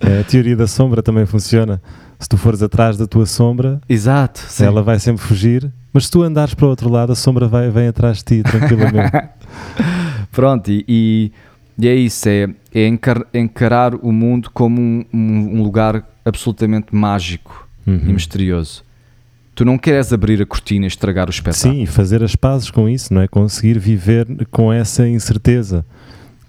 É, a teoria da sombra também funciona. Se tu fores atrás da tua sombra, Exato, ela vai sempre fugir, mas se tu andares para o outro lado, a sombra vai, vem atrás de ti tranquilamente. <laughs> Pronto, e, e, e, é isso: é, é encar, encarar o mundo como um, um, um lugar absolutamente mágico uhum. e misterioso. Tu não queres abrir a cortina e estragar o espetáculo. Sim, fazer as pazes com isso, não é? Conseguir viver com essa incerteza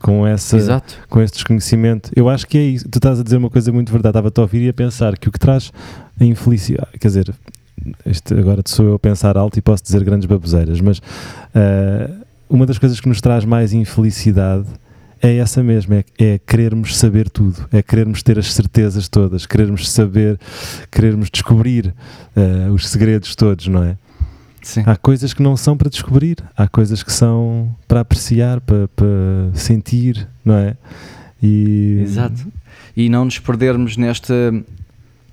com, essa, Exato. com esse desconhecimento. Eu acho que é isso. Tu estás a dizer uma coisa muito verdade. Estava-te a ouvir e a pensar que o que traz a infelicidade, quer dizer, este, agora sou eu a pensar alto e posso dizer grandes baboseiras, mas uh, uma das coisas que nos traz mais infelicidade é essa mesmo, é, é, querermos saber tudo, é querermos ter as certezas todas, querermos saber, querermos descobrir uh, os segredos todos, não é? Sim. Há coisas que não são para descobrir, há coisas que são para apreciar, para, para sentir, não é? E... Exato. E não nos perdermos nesta,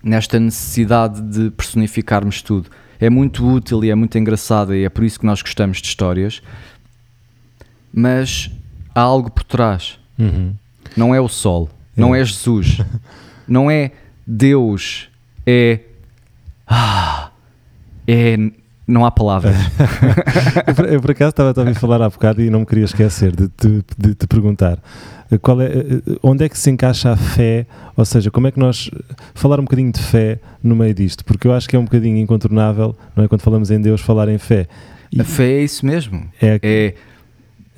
nesta necessidade de personificarmos tudo. É muito útil e é muito engraçado e é por isso que nós gostamos de histórias, mas há algo por trás. Uhum. Não é o sol, não é, é Jesus, <laughs> não é Deus, é. Ah, é não há palavras. <laughs> eu, por acaso estava a falar há bocado e não me queria esquecer de te, de te perguntar qual é, onde é que se encaixa a fé, ou seja, como é que nós falar um bocadinho de fé no meio disto, porque eu acho que é um bocadinho incontornável, não é quando falamos em Deus falar em fé. E a fé é isso mesmo. É, é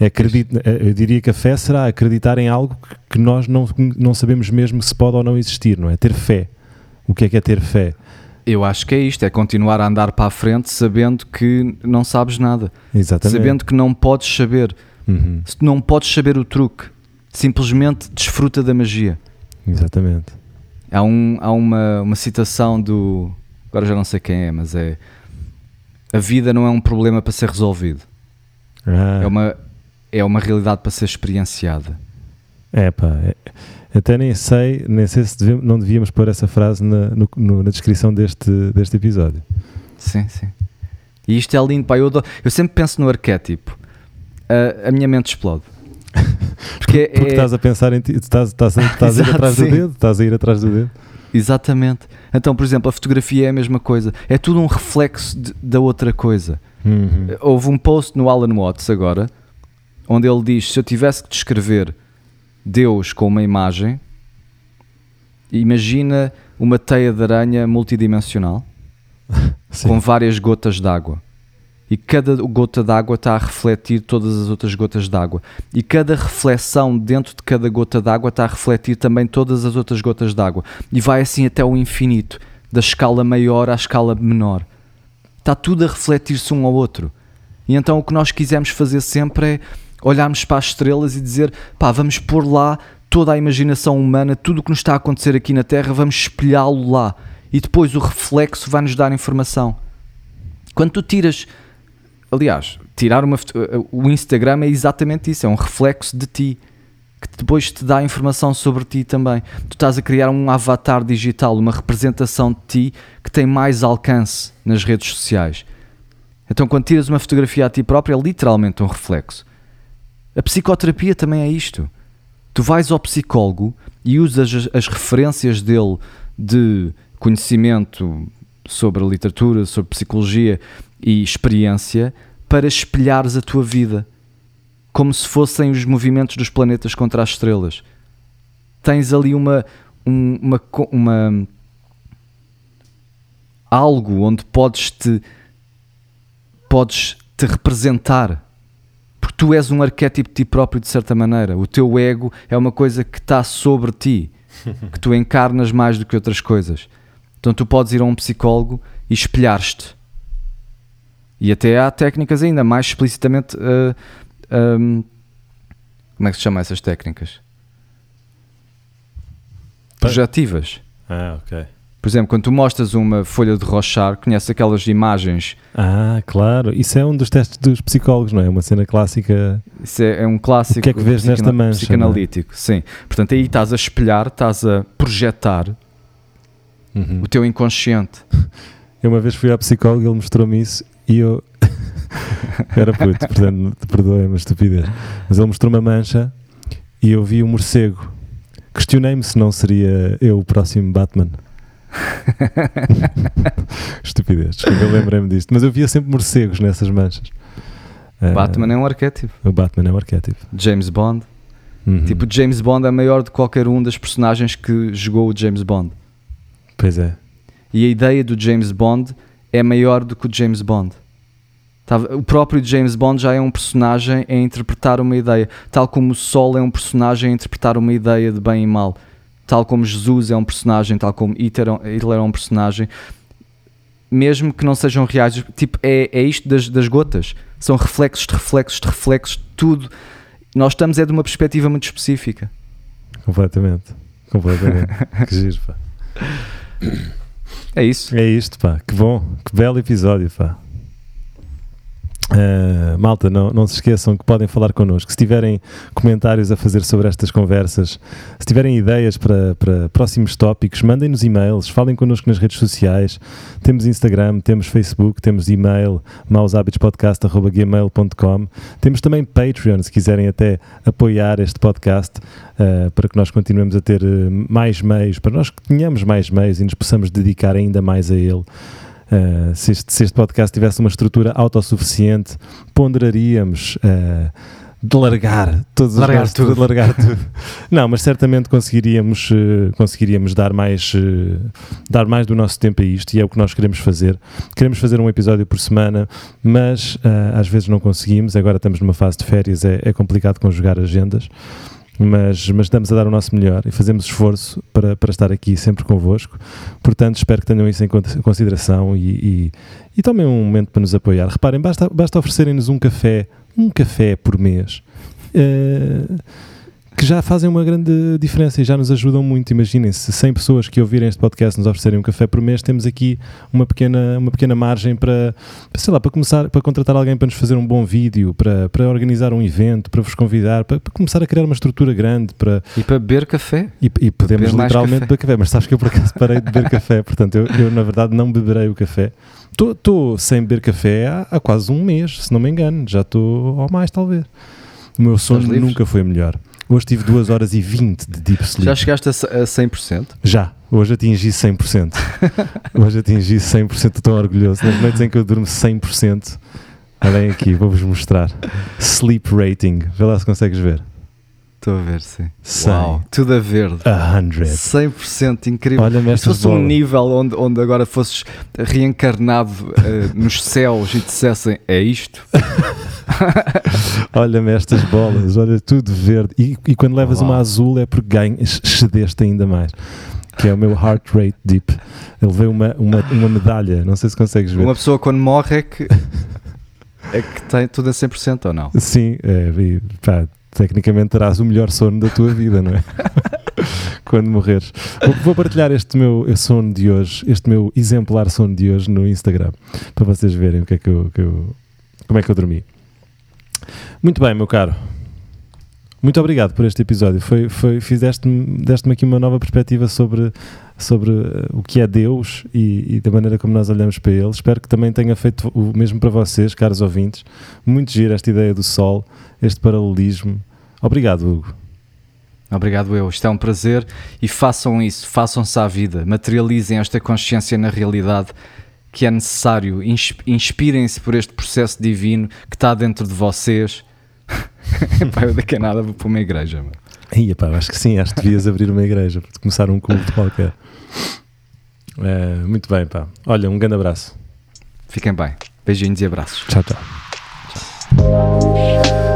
acredito, eu diria que a fé será acreditar em algo que nós não, não sabemos mesmo se pode ou não existir, não é? Ter fé. O que é que é ter fé? Eu acho que é isto, é continuar a andar para a frente sabendo que não sabes nada. Exatamente. Sabendo que não podes saber. Uhum. Não podes saber o truque. Simplesmente desfruta da magia. Exatamente. Há, um, há uma, uma citação do. Agora já não sei quem é, mas é. A vida não é um problema para ser resolvido. Ah. É, uma, é uma realidade para ser experienciada. É pá. É até nem sei, nem sei se devemos, não devíamos pôr essa frase na, no, na descrição deste, deste episódio. Sim, sim. E isto é lindo, pá. Eu, eu sempre penso no arquétipo. A, a minha mente explode. <laughs> Porque, Porque é... estás a pensar em ti, estás, estás, estás a ir <laughs> atrás sim. do dedo, estás a ir atrás do dedo. Exatamente. Então, por exemplo, a fotografia é a mesma coisa. É tudo um reflexo de, da outra coisa. Uhum. Houve um post no Alan Watts agora, onde ele diz: se eu tivesse que descrever Deus com uma imagem, imagina uma teia de aranha multidimensional <laughs> com várias gotas d'água. E cada gota d'água está a refletir todas as outras gotas d'água. E cada reflexão dentro de cada gota d'água está a refletir também todas as outras gotas d'água. E vai assim até o infinito, da escala maior à escala menor. Está tudo a refletir-se um ao outro. E então o que nós quisemos fazer sempre é olharmos para as estrelas e dizer: pá, vamos pôr lá toda a imaginação humana, tudo o que nos está a acontecer aqui na Terra, vamos espelhá-lo lá. E depois o reflexo vai nos dar informação. Quando tu tiras. Aliás, tirar uma. O Instagram é exatamente isso, é um reflexo de ti que depois te dá informação sobre ti também. Tu estás a criar um avatar digital, uma representação de ti que tem mais alcance nas redes sociais. Então, quando tiras uma fotografia a ti próprio, é literalmente um reflexo. A psicoterapia também é isto. Tu vais ao psicólogo e usas as, as referências dele de conhecimento sobre a literatura, sobre psicologia e experiência para espelhares a tua vida como se fossem os movimentos dos planetas contra as estrelas. Tens ali uma, um, uma, uma algo onde podes te podes te representar porque tu és um arquétipo de ti próprio de certa maneira. O teu ego é uma coisa que está sobre ti, <laughs> que tu encarnas mais do que outras coisas. Então tu podes ir a um psicólogo e espelhar-te. E até há técnicas ainda mais explicitamente uh, um, como é que se chama essas técnicas? Projetivas. Ah, ok. Por exemplo, quando tu mostras uma folha de rochar, conheces aquelas imagens. Ah, claro. Isso é um dos testes dos psicólogos, não é? Uma cena clássica. Isso é, é um clássico. O que é que vês nesta mancha? É? Psicanalítico, é? sim. Portanto, aí estás a espelhar, estás a projetar uhum. o teu inconsciente. Eu uma vez fui ao psicólogo ele mostrou-me isso e eu <laughs> era puto, portanto, perdoem uma estupidez. Mas ele mostrou uma mancha e eu vi um morcego. Questionei-me se não seria eu o próximo Batman. <laughs> estupidez, desculpa, eu lembrei-me disto. Mas eu via sempre morcegos nessas manchas. Batman uh, é um arquétipo. O Batman é um arquétipo. James Bond. Uhum. Tipo, James Bond é maior do que qualquer um das personagens que jogou o James Bond. Pois é. E a ideia do James Bond é maior do que o James Bond. O próprio James Bond já é um personagem a interpretar uma ideia, tal como o Sol é um personagem a interpretar uma ideia de bem e mal, tal como Jesus é um personagem, tal como Hitler é um personagem, mesmo que não sejam reais. Tipo, é, é isto das, das gotas, são reflexos de reflexos de reflexos, tudo. Nós estamos é de uma perspectiva muito específica. Completamente, completamente. <laughs> que giro, pá. É isso. É isto, pá. Que bom, que belo episódio, pá. Uh, malta, não, não se esqueçam que podem falar connosco. Se tiverem comentários a fazer sobre estas conversas, se tiverem ideias para, para próximos tópicos, mandem-nos e-mails, falem connosco nas redes sociais. Temos Instagram, temos Facebook, temos e-mail, maushabitospodcast.gmail.com. Temos também Patreon, se quiserem até apoiar este podcast uh, para que nós continuemos a ter uh, mais meios, para nós que tenhamos mais meios e nos possamos dedicar ainda mais a ele. Uh, se, este, se, este, podcast tivesse uma estrutura autossuficiente, ponderaríamos uh, de largar todos largar tudo. largar <laughs> tudo. Não, mas certamente conseguiríamos, uh, conseguiríamos dar, mais, dar mais do nosso tempo a isto e é o que nós queremos fazer. Queremos fazer um episódio por semana, mas às vezes não conseguimos. Agora estamos numa fase de férias, é, é complicado conjugar agendas mas, mas estamos a dar o nosso melhor e fazemos esforço para, para estar aqui sempre convosco. Portanto, espero que tenham isso em consideração e, e, e tomem um momento para nos apoiar. Reparem, basta, basta oferecerem-nos um café, um café por mês. Uh, que já fazem uma grande diferença e já nos ajudam muito. Imaginem, se 100 pessoas que ouvirem este podcast nos oferecerem um café por mês, temos aqui uma pequena, uma pequena margem para, sei lá, para começar, para contratar alguém para nos fazer um bom vídeo, para, para organizar um evento, para vos convidar, para, para começar a criar uma estrutura grande. Para... E para beber café. E, e podemos beber literalmente café. beber café, mas sabes que eu por acaso parei de beber café, portanto eu, eu na verdade não beberei o café. Estou sem beber café há, há quase um mês, se não me engano, já estou ou mais talvez. O meu sono nunca foi melhor. Hoje tive 2 horas e 20 de deep sleep. Já chegaste a 100%? Já. Hoje atingi 100%. <laughs> Hoje atingi 100%. Estou orgulhoso. Nas noites em que eu durmo 100%, olhem aqui, vou-vos mostrar. Sleep rating. Vê lá se consegues ver. Estou a ver, sim. 100. Uau, tudo a verde. 100. 100% incrível. Olha Se fosse um nível onde, onde agora fosses reencarnado uh, <laughs> nos céus e dissessem é isto. <laughs> Olha-me estas bolas, olha tudo verde. E, e quando levas uma azul é porque ganhas, cedeste ainda mais. Que é o meu heart rate deep. Ele veio uma, uma, uma medalha, não sei se consegues ver. Uma pessoa quando morre é que. é que tem tudo a 100% ou não? Sim, é, pá, tecnicamente terás o melhor sono da tua vida, não é? <laughs> Quando morreres. Vou, partilhar este meu sono de hoje, este meu exemplar sono de hoje no Instagram, para vocês verem o que é que eu, que eu como é que eu dormi. Muito bem, meu caro. Muito obrigado por este episódio. Foi, foi, fizeste-me, deste-me aqui uma nova perspectiva sobre, sobre eh, o que é Deus e, e, da maneira como nós olhamos para Ele. Espero que também tenha feito o mesmo para vocês, caros ouvintes. Muito giro esta ideia do sol, este paralelismo. Obrigado, Hugo. Obrigado eu. Isto é um prazer e façam isso, façam-se à vida, materializem esta consciência na realidade que é necessário, inspirem-se por este processo divino que está dentro de vocês <laughs> pá, eu daqui a nada vou para uma igreja. Mano. Ia, pá, acho que sim, acho que devias abrir uma igreja, começar um culto qualquer. É, muito bem, pá. Olha, um grande abraço. Fiquem bem. Beijinhos e abraços. Tchau, tchau. tchau.